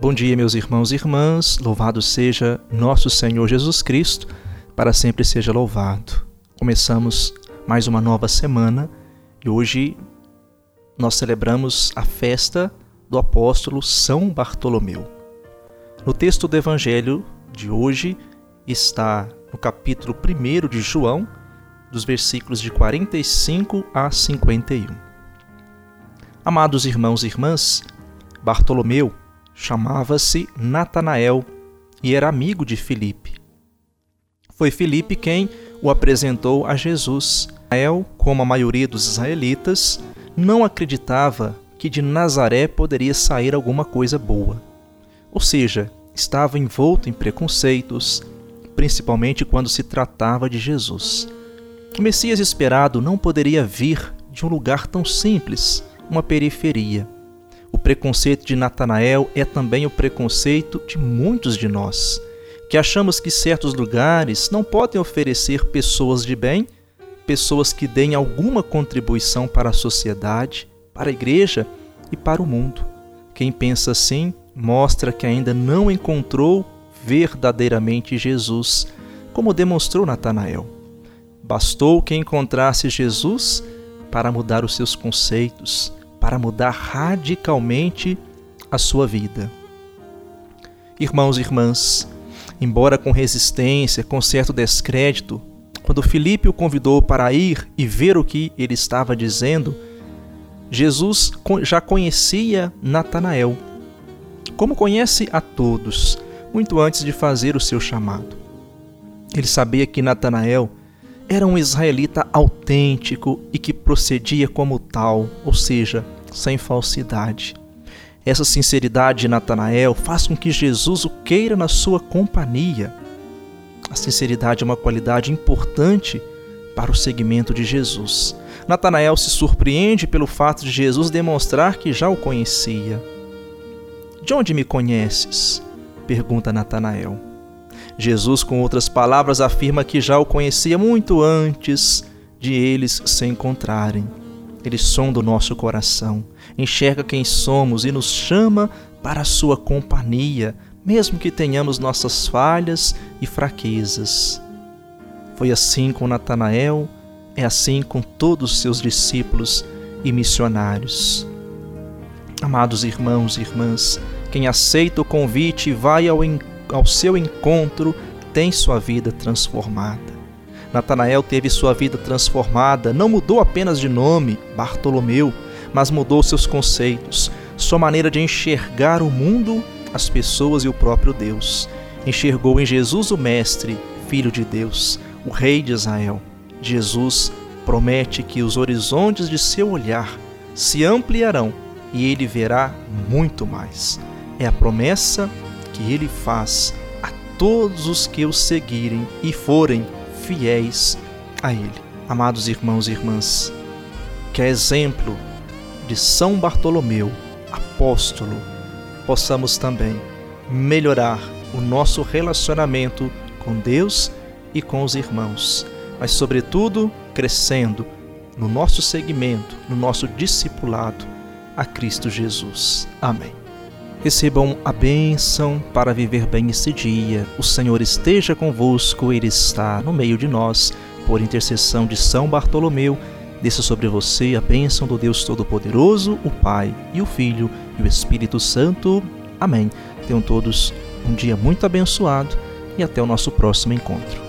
Bom dia, meus irmãos e irmãs. Louvado seja nosso Senhor Jesus Cristo, para sempre seja louvado. Começamos mais uma nova semana e hoje nós celebramos a festa do apóstolo São Bartolomeu. No texto do evangelho de hoje está no capítulo 1 de João, dos versículos de 45 a 51. Amados irmãos e irmãs, Bartolomeu chamava-se Natanael e era amigo de Filipe. Foi Filipe quem o apresentou a Jesus. Natanael, como a maioria dos israelitas, não acreditava que de Nazaré poderia sair alguma coisa boa. Ou seja, estava envolto em preconceitos, principalmente quando se tratava de Jesus. O Messias esperado não poderia vir de um lugar tão simples, uma periferia. O preconceito de Natanael é também o preconceito de muitos de nós, que achamos que certos lugares não podem oferecer pessoas de bem, pessoas que deem alguma contribuição para a sociedade, para a igreja e para o mundo. Quem pensa assim mostra que ainda não encontrou verdadeiramente Jesus, como demonstrou Natanael. Bastou que encontrasse Jesus para mudar os seus conceitos, para mudar radicalmente a sua vida. Irmãos e irmãs, embora com resistência, com certo descrédito, quando Filipe o convidou para ir e ver o que ele estava dizendo, Jesus já conhecia Natanael, como conhece a todos, muito antes de fazer o seu chamado. Ele sabia que Natanael era um israelita autêntico e que procedia como tal, ou seja, sem falsidade. Essa sinceridade de Natanael faz com que Jesus o queira na sua companhia. A sinceridade é uma qualidade importante para o seguimento de Jesus. Natanael se surpreende pelo fato de Jesus demonstrar que já o conhecia. De onde me conheces? pergunta Natanael. Jesus, com outras palavras, afirma que já o conhecia muito antes de eles se encontrarem. Ele sonda o nosso coração, enxerga quem somos e nos chama para a sua companhia, mesmo que tenhamos nossas falhas e fraquezas. Foi assim com Natanael, é assim com todos os seus discípulos e missionários. Amados irmãos e irmãs, quem aceita o convite e vai ao ao seu encontro tem sua vida transformada. Natanael teve sua vida transformada, não mudou apenas de nome, Bartolomeu, mas mudou seus conceitos, sua maneira de enxergar o mundo, as pessoas e o próprio Deus. Enxergou em Jesus o Mestre, Filho de Deus, o Rei de Israel. Jesus promete que os horizontes de seu olhar se ampliarão e ele verá muito mais. É a promessa que ele faz a todos os que o seguirem e forem fiéis a ele. Amados irmãos e irmãs, que é exemplo de São Bartolomeu, apóstolo, possamos também melhorar o nosso relacionamento com Deus e com os irmãos, mas, sobretudo, crescendo no nosso seguimento, no nosso discipulado a Cristo Jesus. Amém. Recebam a bênção para viver bem esse dia. O Senhor esteja convosco, Ele está no meio de nós. Por intercessão de São Bartolomeu, desça sobre você a bênção do Deus Todo-Poderoso, o Pai e o Filho e o Espírito Santo. Amém. Tenham todos um dia muito abençoado e até o nosso próximo encontro.